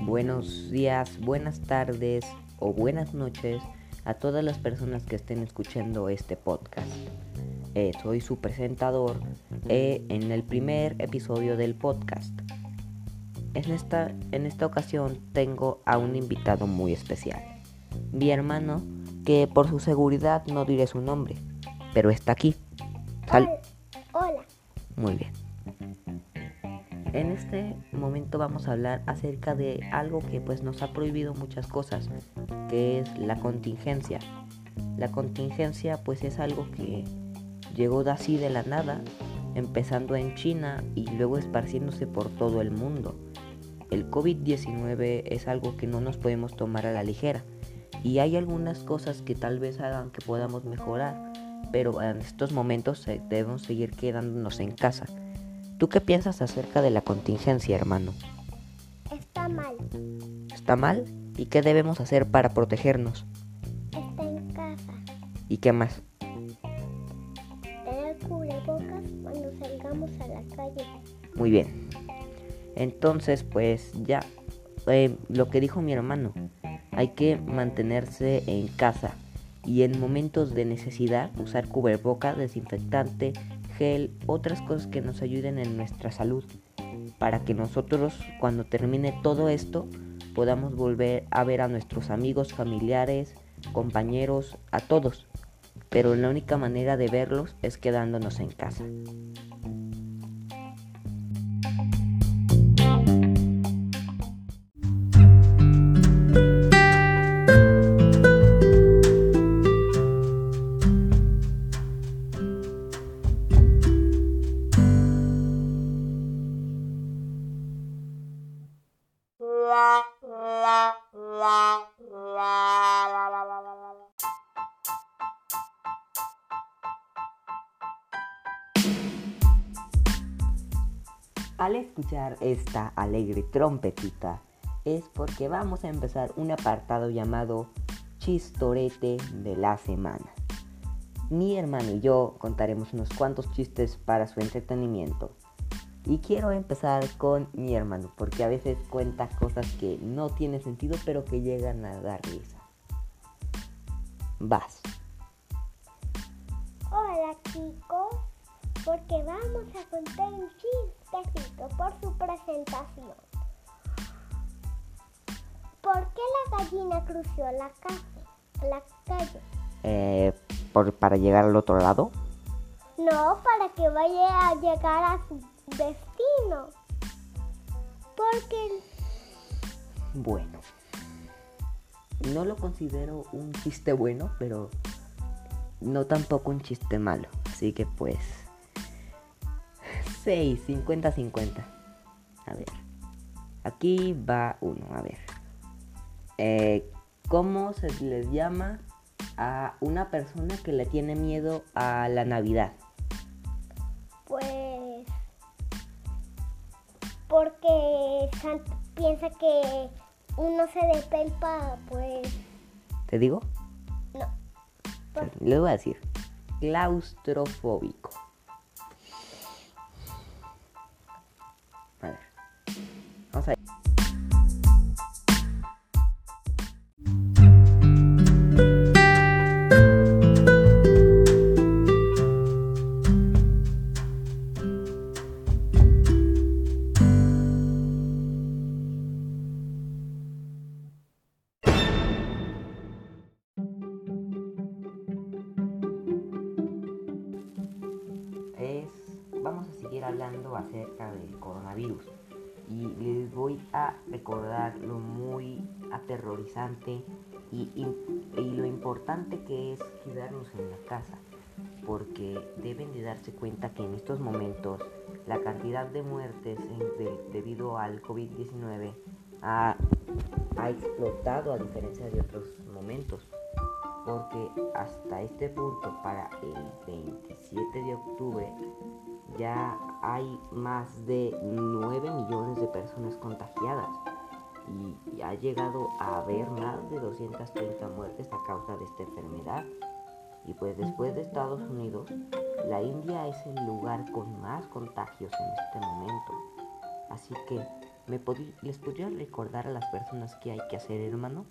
Buenos días, buenas tardes o buenas noches a todas las personas que estén escuchando este podcast. Eh, soy su presentador eh, en el primer episodio del podcast. En esta, en esta ocasión tengo a un invitado muy especial, mi hermano, que por su seguridad no diré su nombre, pero está aquí. Hola. Muy bien. En este momento vamos a hablar acerca de algo que pues nos ha prohibido muchas cosas, que es la contingencia. La contingencia pues es algo que llegó de así de la nada, empezando en China y luego esparciéndose por todo el mundo. El COVID-19 es algo que no nos podemos tomar a la ligera y hay algunas cosas que tal vez hagan que podamos mejorar, pero en estos momentos debemos seguir quedándonos en casa. ¿Tú qué piensas acerca de la contingencia, hermano? Está mal. ¿Está mal? ¿Y qué debemos hacer para protegernos? Está en casa. ¿Y qué más? Tener cubrebocas cuando salgamos a la calle. Muy bien. Entonces, pues ya, eh, lo que dijo mi hermano, hay que mantenerse en casa y en momentos de necesidad usar cubreboca, desinfectante, otras cosas que nos ayuden en nuestra salud, para que nosotros cuando termine todo esto podamos volver a ver a nuestros amigos, familiares, compañeros, a todos. Pero la única manera de verlos es quedándonos en casa. Al escuchar esta alegre trompetita es porque vamos a empezar un apartado llamado Chistorete de la semana. Mi hermano y yo contaremos unos cuantos chistes para su entretenimiento. Y quiero empezar con mi hermano, porque a veces cuenta cosas que no tienen sentido, pero que llegan a dar risa. Vas. Hola chicos, porque vamos a contar un chistecito por su presentación. ¿Por qué la gallina cruzó la calle? La calle? Eh, ¿por, ¿Para llegar al otro lado? No, para que vaya a llegar a su destino. Porque... Bueno. No lo considero un chiste bueno, pero no tampoco un chiste malo. Así que pues... 6, 50, 50. A ver. Aquí va uno, a ver. Eh, ¿Cómo se les llama a una persona que le tiene miedo a la Navidad? Porque piensa que uno se despelpa, pues... ¿Te digo? No. Le voy a decir. Claustrofóbico. Hablando acerca del coronavirus. Y les voy a recordar lo muy aterrorizante y, lo importante que es quedarnos en la casa porque deben de darse cuenta que en estos momentos la cantidad de muertes debido al COVID-19 ha, ha explotado a diferencia de otros momentos porque hasta este punto para el 27 de octubre ya hay más de 9 millones de personas contagiadas y, ha llegado a haber más de 230 muertes a causa de esta enfermedad. Y pues después de Estados Unidos, la India es el lugar con más contagios en este momento. Así que, ¿me ¿les podría recordar a las personas qué hay que hacer, hermano?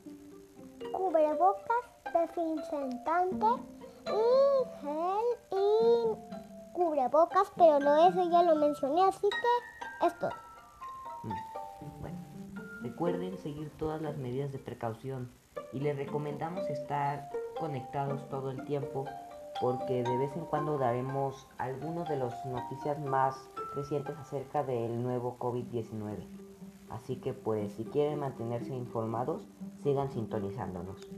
Cubrebocas, desinfectante y gel y cubrebocas, pero lo eso ya lo mencioné, así que esto. Mm, bueno, recuerden seguir todas las medidas de precaución y les recomendamos estar conectados todo el tiempo porque de vez en cuando daremos algunos de las noticias más recientes acerca del nuevo COVID-19. Así que pues si quieren mantenerse informados, sigan sintonizándonos.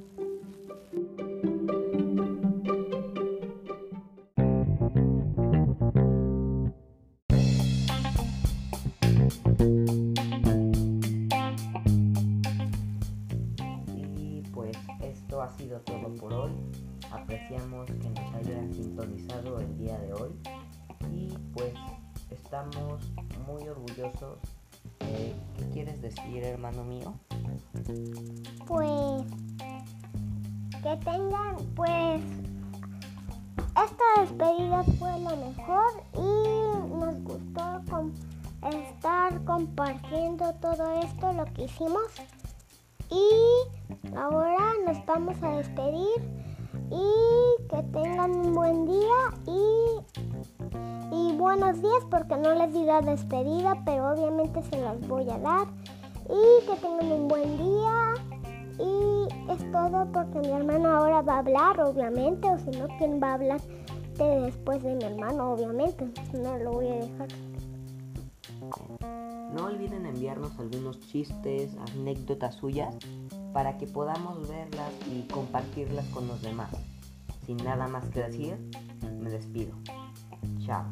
Que nos hayan sintonizado el día de hoy y pues estamos muy orgullosos. ¿Qué quieres decir, hermano mío? Pues que tengan, pues esta despedida fue lo mejor y nos gustó estar compartiendo todo esto, lo que hicimos. Y ahora nos vamos a despedir y que tengan un buen día y, y buenos días porque no les di la despedida, pero obviamente se los voy a dar. Y que tengan un buen día. Y es todo porque mi hermano ahora va a hablar, obviamente, o si no, ¿quién va a hablar de después de mi hermano? Obviamente, no lo voy a dejar. No olviden enviarnos algunos chistes, anécdotas suyas para que podamos verlas y compartirlas con los demás. Sin nada más que decir, me despido. Chao.